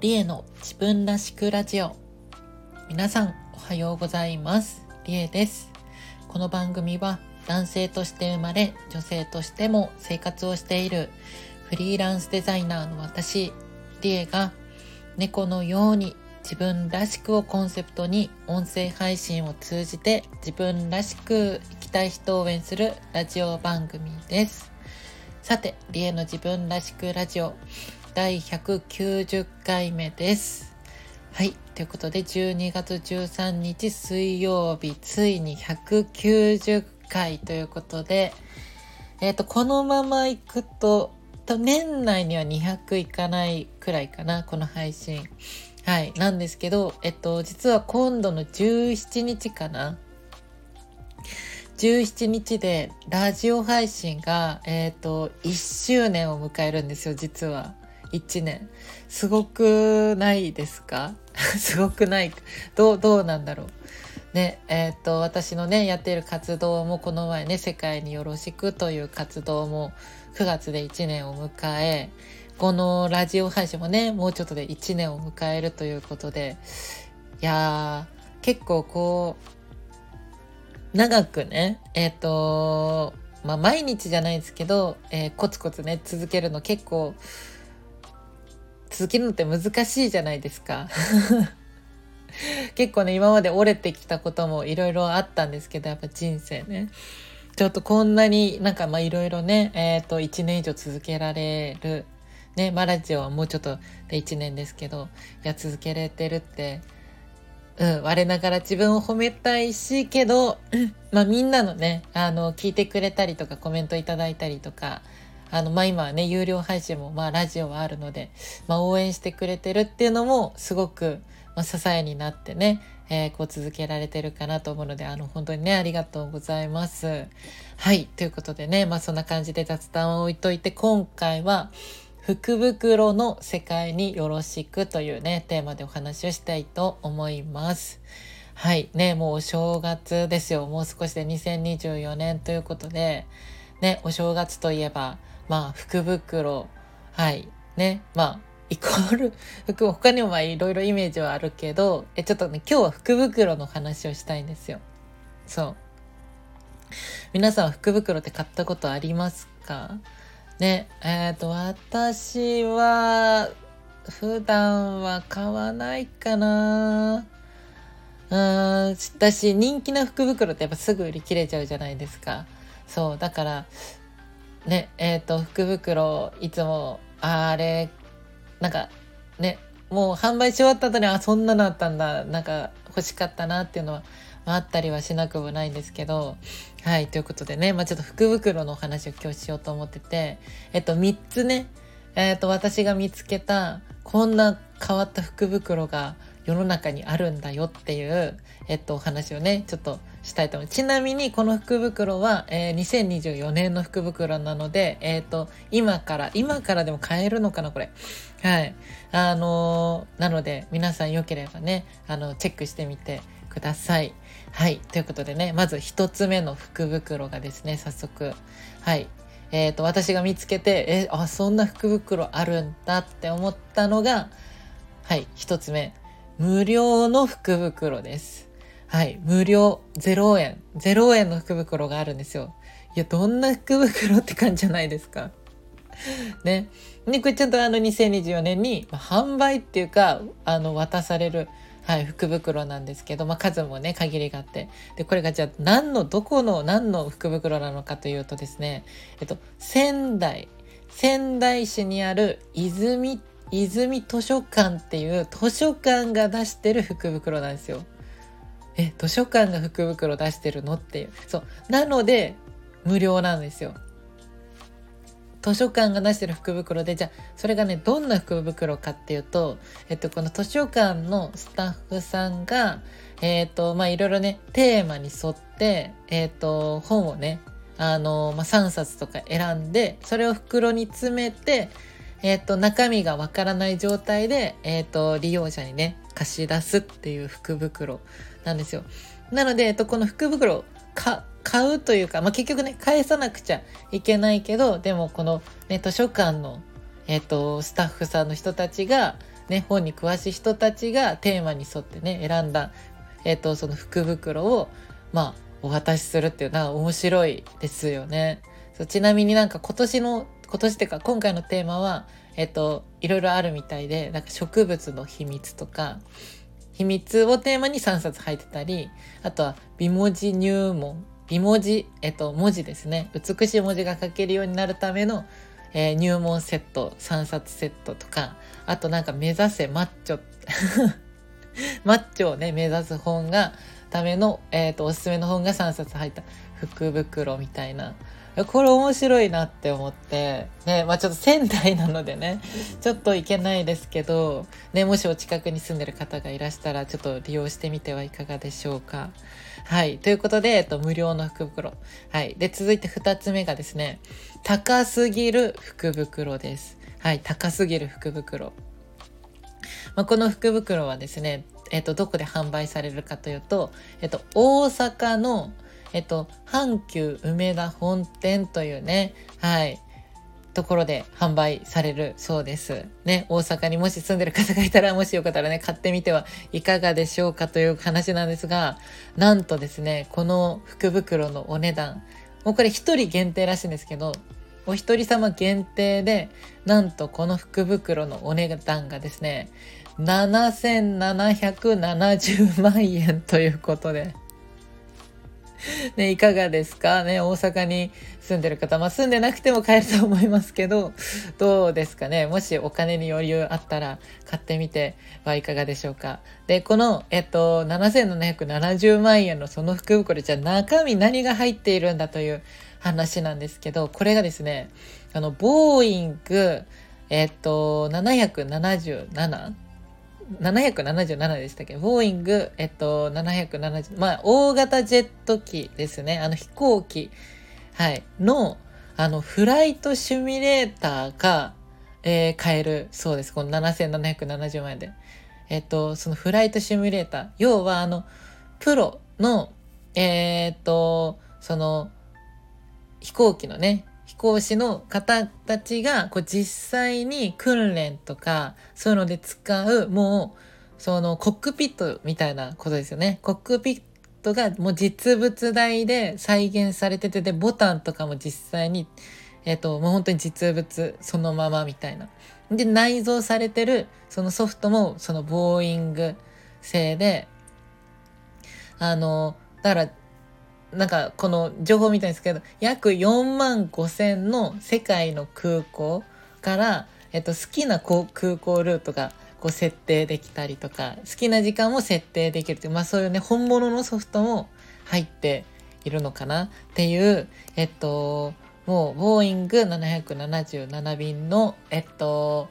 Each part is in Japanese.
リエの自分らしくラジオ。皆さんおはようございます。リエです。この番組は男性として生まれ女性としても生活をしているフリーランスデザイナーの私リエが猫のように自分らしくをコンセプトに音声配信を通じて自分らしく生きたい人を応援するラジオ番組です。さて、リエの自分らしくラジオ第190回目です。はい。ということで、12月13日水曜日、ついに190回ということで、えっ、ー、と、このまま行くと、と年内には200いかないくらいかな、この配信。はい。なんですけど、えっと、実は今度の17日かな。17日でラジオ配信が、えっと、1周年を迎えるんですよ、実は。1年。すごくないですか？すごくない？どう、どうなんだろう？ね、えっ、と、私のね、やっている活動もこの前ね、世界によろしくという活動も9月で1年を迎え、このラジオ配信もね、もうちょっとで1年を迎えるということで、いやー、結構こう、長くね、えっ、ー、と、まあ、毎日じゃないですけど、えー、コツコツね、続けるの結構、続けるのって難しいじゃないですか。結構ね、今まで折れてきたこともいろいろあったんですけど、やっぱ人生ね。ちょっとこんなになんかまあいろいろね、えっ、ー、と、1年以上続けられるね、まあ、ラジオはもうちょっとで1年ですけど、いや続けれてるって、うん、我ながら自分を褒めたいし、けど、まあみんなのね、あの、聞いてくれたりとかコメントいただいたりとか、あの、まあ今はね、有料配信もまあラジオはあるので、まあ応援してくれてるっていうのもすごく、まあ、支えになってね、えー、こう続けられてるかなと思うので、あの、本当にね、ありがとうございます。はい、ということでね、まあそんな感じで雑談を置いといて、今回は、福袋の世界によろしくというね、テーマでお話をしたいと思います。はい。ね、もうお正月ですよ。もう少しで2024年ということで、ね、お正月といえば、まあ、福袋。はい。ね、まあ、イコール福、他にもまあいろいろイメージはあるけど、え、ちょっとね、今日は福袋の話をしたいんですよ。そう。皆さん福袋って買ったことありますか？ね、えっ、ー、と、私は、普段は買わないかなうん、私、人気の福袋ってやっぱすぐ売り切れちゃうじゃないですか。そう、だから、ね、えっ、ー、と、福袋、いつも、あれ、なんか、ね、もう販売し終わった後に、あ、そんなのあったんだ、なんか欲しかったなっていうのはあったりはしなくもないんですけど、はい、ということでね、まあ、ちょっと福袋のお話を今日しようと思ってて、えっと、3つね、えっと、私が見つけた、こんな変わった福袋が世の中にあるんだよっていう、えっと、お話をね、ちょっとしたいと思う。ちなみに、この福袋は、えー、2024年の福袋なので、えっ、と、今から、今からでも買えるのかな、これ。はい。あのー、なので、皆さん良ければね、あの、チェックしてみてください。はい。ということでね、まず一つ目の福袋がですね、早速、はい。えっ、ー、と、私が見つけて、え、あ、そんな福袋あるんだって思ったのが、はい、一つ目。無料の福袋です。はい、無料、0円、0円の福袋があるんですよ。いや、どんな福袋って感じじゃないですか。ね。で、これちゃんとあの2024年に、まあ、販売っていうか、あの、渡されるはい、福袋なんですけど、まあ、数もね、限りがあって。で、これがじゃあ何の、どこの何の福袋なのかというとですね、えっと、仙台、仙台市にある泉、泉図書館っていう図書館が出してる福袋なんですよ。え、図書館が福袋出してるのっていう。そう。なので、無料なんですよ。図書館が出してる福袋で、じゃあ、それがね、どんな福袋かっていうと、えっと、この図書館のスタッフさんが、えっと、まあ、いろいろね、テーマに沿って、えっと、本をね、あの、まあ、3冊とか選んで、それを袋に詰めて、えっと、中身がわからない状態で、えっと、利用者にね、貸し出すっていう福袋なんですよ。なので、えっと、この福袋、か、買うというか、まあ、結局ね返さなくちゃいけないけどでもこの、ね、図書館の、えーと、スタッフさんの人たちが、ね、本に詳しい人たちがテーマに沿ってね選んだ、えーと、その福袋をまあお渡しするっていうのは面白いですよね。そうちなみになんか今年の今年っていうか今回のテーマはえっといろいろあるみたいでなんか植物の秘密とか秘密をテーマに3冊入ってたりあとは美文字入門美文字、えっと、文字ですね。美しい文字が書けるようになるための、えー、入門セット3冊セットとかあとなんか目指せマッチョ マッチョをね目指す本がための、えーと、おすすめの本が3冊入った。福袋みたいな。これ面白いなって思って、ね、まあちょっと仙台なのでね、ちょっと行けないですけど、ね、もしお近くに住んでる方がいらしたら、ちょっと利用してみてはいかがでしょうか。はい。ということで、えっと、無料の福袋。はい。で、続いて2つ目がですね、高すぎる福袋です。はい。高すぎる福袋。まあ、この福袋はですね、えっと、どこで販売されるかというと、えっと、大阪の、えっと、阪急梅田本店というね、はい、ところで販売されるそうです。ね、大阪にもし住んでる方がいたら、もしよかったらね、買ってみてはいかがでしょうかという話なんですが、なんとですね、この福袋のお値段、もうこれ一人限定らしいんですけど、お一人様限定で、なんとこの福袋のお値段がですね、7770万円ということで、ね、いかがですか？ね、大阪に住んでる方、まあ住んでなくても買えると思いますけど、どうですかね？もしお金に余裕あったら買ってみてはいかがでしょうか？で、この、えっと、7770万円のその福袋、じゃ中身何が入っているんだという話なんですけど、これがですね、あの、ボーイング、えっと、777 777でしたっけ？ボーイング、えっと、770、まあ、大型ジェット機ですね。あの飛行機、はい、の、あの、フライトシミュレーターが、えー、買えるそうです。この7770万円で。えっと、そのフライトシミュレーター。要は、あの、プロの、えー、っと、その、飛行機のね、飛行士の方たちがこう実際に訓練とかそういうので使うもうそのコックピットみたいなことですよね。コックピットがもう実物大で再現されててでボタンとかも実際にえっ、ー、ともう本当に実物そのままみたいな。で内蔵されてるそのソフトもそのボーイング製であのだからなんかこの情報みたいですけど約4万5千の世界の空港から、えっと、好きな空港ルートがこう設定できたりとか好きな時間も設定できるという、まあ、そういうね本物のソフトも入っているのかな？っていうえっともうボーイング777便のえっと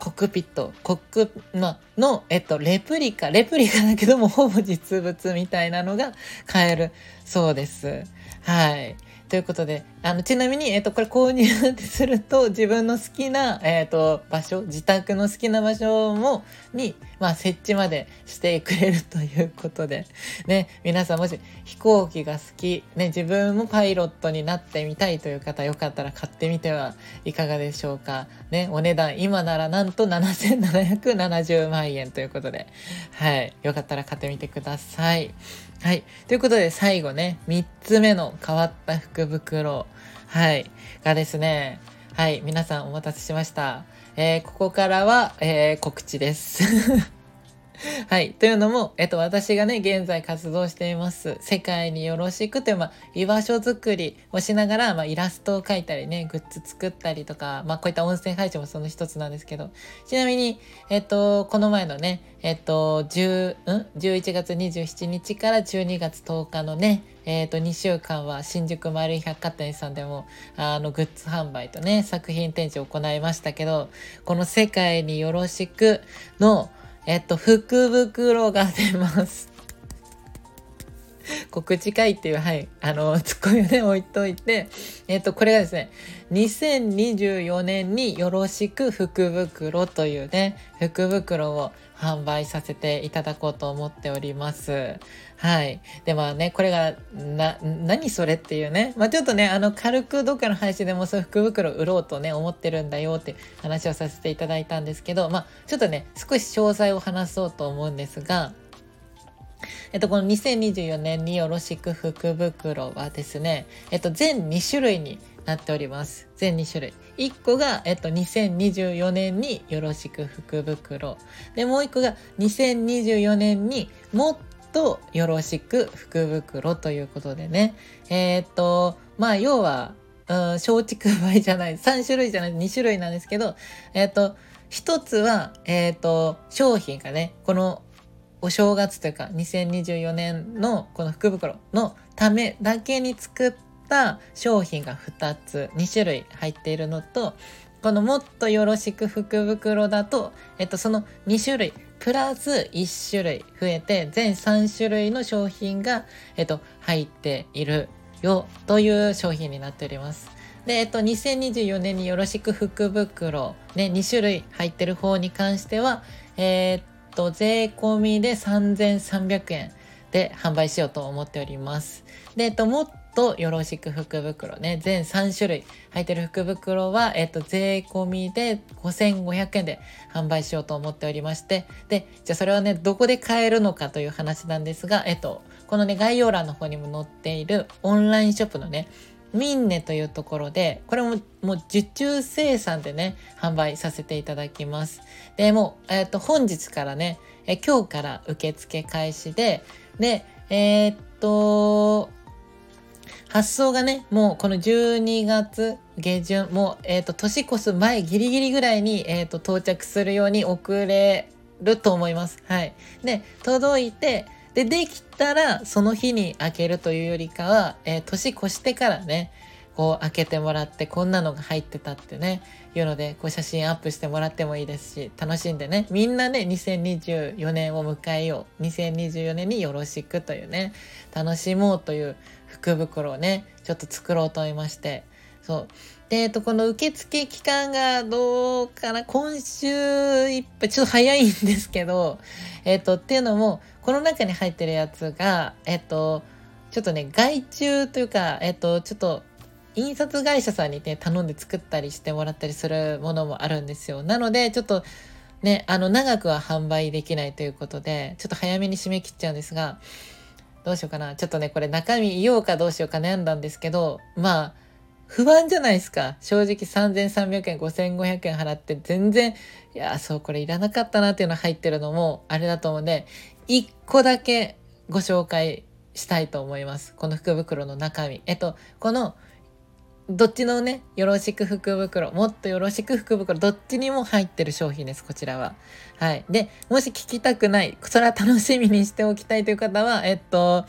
コックピット、コック、ま、の、えっと、レプリカ、レプリカだけども、ほぼ実物みたいなのが買えるそうです。はい。ということで、あの、ちなみに、えっと、これ購入すると、自分の好きな、えっと、場所、自宅の好きな場所も、に、まあ、設置までしてくれるということで、ね、皆さんもし飛行機が好き、ね、自分もパイロットになってみたいという方、よかったら買ってみてはいかがでしょうか。ね、お値段、今ならなんと7770万円ということで、はい、よかったら買ってみてください。はい。ということで、最後ね、3つ目の変わった福袋、はい、がですね、はい、皆さんお待たせしました。えー、ここからは、えー、告知です。はい。というのも、えっと、私がね、現在活動しています、世界によろしくという、まあ、居場所づくりをしながら、まあ、イラストを描いたりね、グッズ作ったりとか、まあ、こういった音声配信もその一つなんですけど、ちなみに、えっと、この前のね、えっと、10、ん ?11 月27日から12月10日のね、えっ、と、2週間は新宿丸井百貨店さんでも、あの、グッズ販売とね、作品展示を行いましたけど、この世界によろしくの、えっと、福袋が出ます。告知会っていう、はい、あの、ツッコミをね、置いといて、えっ、と、これがですね、2024年によろしく福袋というね、福袋を販売させていただこうと思っております。はい。で、まあね、これが、な、何それっていうね。まあちょっとね、あの、軽くどっかの配信でもそう福袋売ろうとね、思ってるんだよって話をさせていただいたんですけど、まあちょっとね、少し詳細を話そうと思うんですが、えっと、この2024年によろしく福袋はですね、えっと、全2種類になっております。全2種類。1個が、えっと、2024年によろしく福袋。で、もう1個が2024年にもっとよろしく福袋ということでね。えー、っと、まあ、要は、うん、松竹梅じゃない、3種類じゃない、2種類なんですけど、え、っと、一つは、えっ、と、商品がね、このお正月というか2024年のこの福袋のためだけに作った商品が2つ2種類入っているのとこのもっとよろしく福袋だと、えっと、その2種類プラス1種類増えて全3種類の商品が、えっと、入っているよという商品になっております。で、えっと、2024年によろしく福袋、ね、2種類入ってる方に関しては、えー、と、税込みで3300円で販売しようと思っております。で、えっと、もっとよろしく福袋ね、全3種類。入ってる福袋は、えっと、税込みで5500円で販売しようと思っておりまして、で、じゃあそれはね、どこで買えるのかという話なんですが、えっと、このね、概要欄の方にも載っているオンラインショップのね、ミンネというところで、これももう受注生産でね、販売させていただきます。で、もう、えっ、ー、と、本日からね、え今日から受付開始で、で、えー、っと、発送がね、もうこの12月下旬、もう、えっ、と、年越す前ギリギリぐらいに、えっ、と、到着するように遅れると思います。はい。で、届いて、で、できたら、その日に開けるというよりかは、えー、年越してからね、こう開けてもらって、こんなのが入ってたってね、いうので、こう写真アップしてもらってもいいですし、楽しんでね、みんなね、2024年を迎えよう。2024年によろしくというね、楽しもうという福袋をね、ちょっと作ろうと思いまして、そう。で、えっと、この受付期間がどうかな、今週いっぱい、ちょっと早いんですけど、えっと、っていうのも、この中に入ってるやつが、えっと、ちょっとね、外注というか、えっと、ちょっと、印刷会社さんにね、頼んで作ったりしてもらったりするものもあるんですよ。なので、ちょっと、ね、あの、長くは販売できないということで、ちょっと早めに締め切っちゃうんですが、どうしようかな。ちょっとね、これ中身言おうかどうしようか悩んだんですけど、まあ、不安じゃないですか。正直3300円、5500円払って全然、いや、そう、これいらなかったなっていうの入ってるのもあれだと思うんで、1個だけご紹介したいと思います。この福袋の中身。えっと、この、どっちのね、よろしく福袋、もっとよろしく福袋、どっちにも入ってる商品です、こちらは。はい。で、もし聞きたくない、それは楽しみにしておきたいという方は、えっと、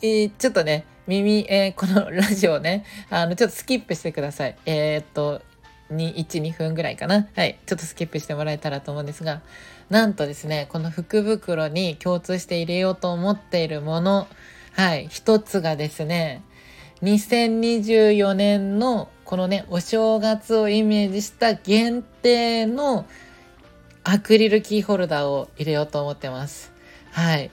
えー、ちょっとね、耳、えー、このラジオね、あの、ちょっとスキップしてください。えー、っと、1、2分ぐらいかな。はい。ちょっとスキップしてもらえたらと思うんですが、なんとですね、この福袋に共通して入れようと思っているもの、はい。一つがですね、2024年のこのね、お正月をイメージした限定のアクリルキーホルダーを入れようと思ってます。はい。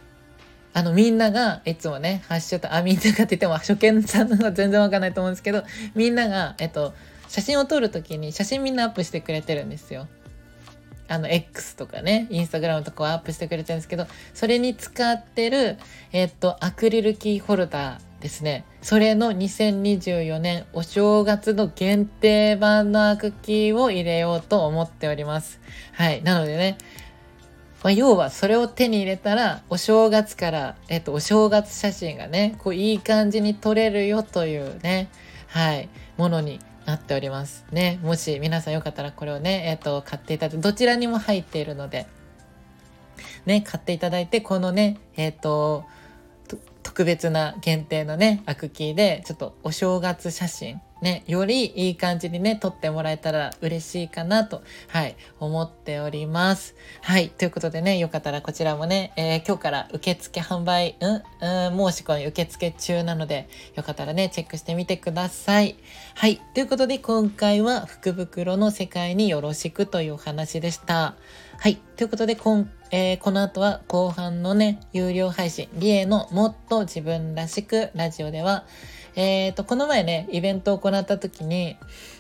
あの、みんなが、いつもね、ハッシュタグ、あ、みんながって言っても、初見さんのは全然わかんないと思うんですけど、みんなが、えっと、写真を撮るときに写真みんなアップしてくれてるんですよ。あの、X とかね、インスタグラムとかをアップしてくれてるんですけど、それに使ってる、えっと、アクリルキーホルダーですね。それの2024年お正月の限定版のアクキーを入れようと思っております。はい。なのでね、まあ、要はそれを手に入れたらお正月から、えっと、お正月写真がねこういい感じに撮れるよというねはいものになっておりますねもし皆さんよかったらこれをねえっと買っていただいてどちらにも入っているのでね買っていただいてこのねえっと特別な限定のねアクキーでちょっとお正月写真ね、よりいい感じにね、撮ってもらえたら嬉しいかなと、はい、思っております。はい、ということでね、よかったらこちらもね、えー、今日から受付販売、うん、うん、申し込み受付中なので、よかったらね、チェックしてみてください。はい、ということで今回は福袋の世界によろしくというお話でした。はい、ということで今、えー、この後は後半のね、有料配信、リエのもっと自分らしくラジオでは、えっ、ー、と、この前ね、イベントを行った時に、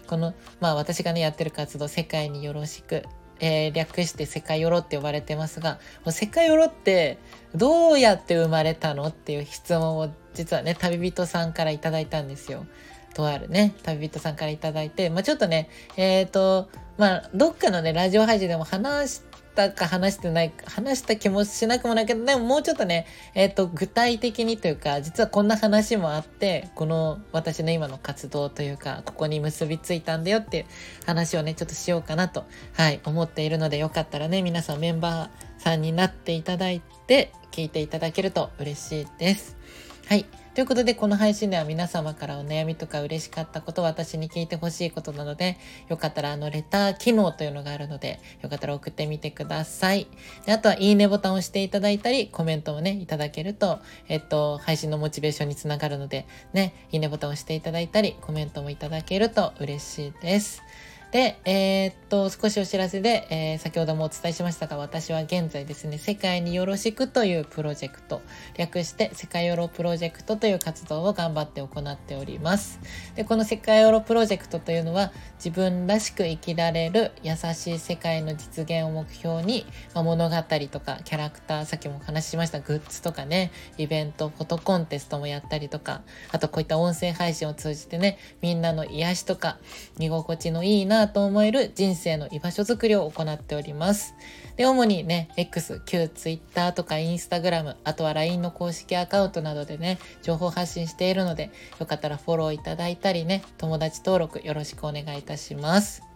この、まあ私がね、やってる活動、世界によろしく、えー、略して世界よろって呼ばれてますが、世界よろってどうやって生まれたのっていう質問を実はね、旅人さんからいただいたんですよ。とあるね、旅人さんからいただいて、まあちょっとね、えっ、ー、と、まあどっかのね、ラジオ配信でも話ししたか話してない、話した気もしなくもないけど、でももうちょっとね、えっ、ー、と、具体的にというか、実はこんな話もあって、この私の今の活動というか、ここに結びついたんだよっていう話をね、ちょっとしようかなと、はい、思っているので、よかったらね、皆さんメンバーさんになっていただいて、聞いていただけると嬉しいです。はい。ということで、この配信では皆様からお悩みとか嬉しかったこと、私に聞いてほしいことなので、よかったらあのレター機能というのがあるので、よかったら送ってみてください。であとは、いいねボタンを押していただいたり、コメントもね、いただけると、えっと、配信のモチベーションにつながるので、ね、いいねボタンを押していただいたり、コメントもいただけると嬉しいです。で、えー、っと、少しお知らせで、えー、先ほどもお伝えしましたが、私は現在ですね、世界によろしくというプロジェクト、略して世界ヨロプロジェクトという活動を頑張って行っております。で、この世界ヨロプロジェクトというのは、自分らしく生きられる優しい世界の実現を目標に、まあ、物語とかキャラクター、さっきもお話ししましたグッズとかね、イベント、フォトコンテストもやったりとか、あとこういった音声配信を通じてね、みんなの癒しとか、見心地のいいななと思える人生の居場所づくりを行っております。で、主にね、X、旧 Twitter とか Instagram、あとは LINE の公式アカウントなどでね、情報発信しているので、よかったらフォローいただいたりね、友達登録よろしくお願いいたします。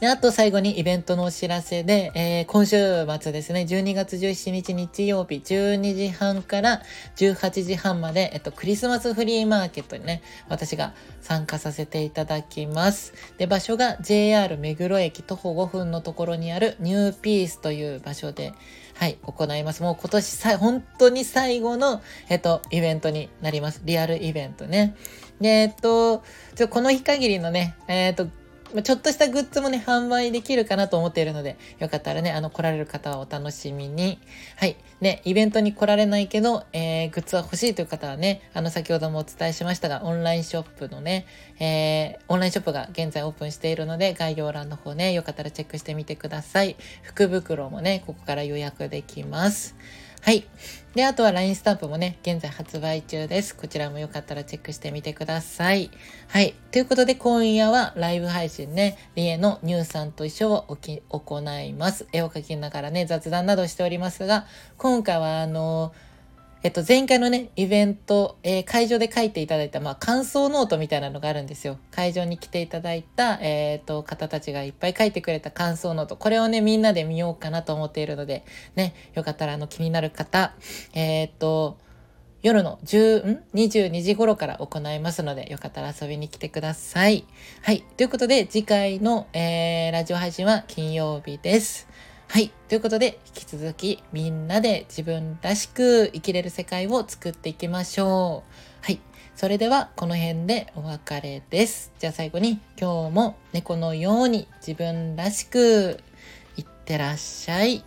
で、あと最後にイベントのお知らせで、えー、今週末ですね、12月17日日曜日12時半から18時半まで、えっと、クリスマスフリーマーケットにね、私が参加させていただきます。で、場所が JR 目黒駅徒歩5分のところにあるニューピースという場所で、はい、行います。もう今年さ、本当に最後の、えっと、イベントになります。リアルイベントね。で、えっと、この日限りのね、えっと、まちょっとしたグッズもね、販売できるかなと思っているので、よかったらね、あの、来られる方はお楽しみに。はい。ね、イベントに来られないけど、えー、グッズは欲しいという方はね、あの、先ほどもお伝えしましたが、オンラインショップのね、えー、オンラインショップが現在オープンしているので、概要欄の方ね、よかったらチェックしてみてください。福袋もね、ここから予約できます。はい。で、あとは LINE スタンプもね、現在発売中です。こちらもよかったらチェックしてみてください。はい。ということで、今夜はライブ配信ね、リエのニューさんと一緒を行います。絵を描きながらね、雑談などしておりますが、今回はあのーえっと、前回のね、イベント、えー、会場で書いていただいた、まあ、感想ノートみたいなのがあるんですよ。会場に来ていただいた、えー、っと、方たちがいっぱい書いてくれた感想ノート。これをね、みんなで見ようかなと思っているので、ね、よかったら、あの、気になる方、えー、っと、夜の10、ん ?22 時頃から行いますので、よかったら遊びに来てください。はい。ということで、次回の、えー、ラジオ配信は金曜日です。はい。ということで、引き続きみんなで自分らしく生きれる世界を作っていきましょう。はい。それでは、この辺でお別れです。じゃあ最後に、今日も猫のように自分らしくいってらっしゃい。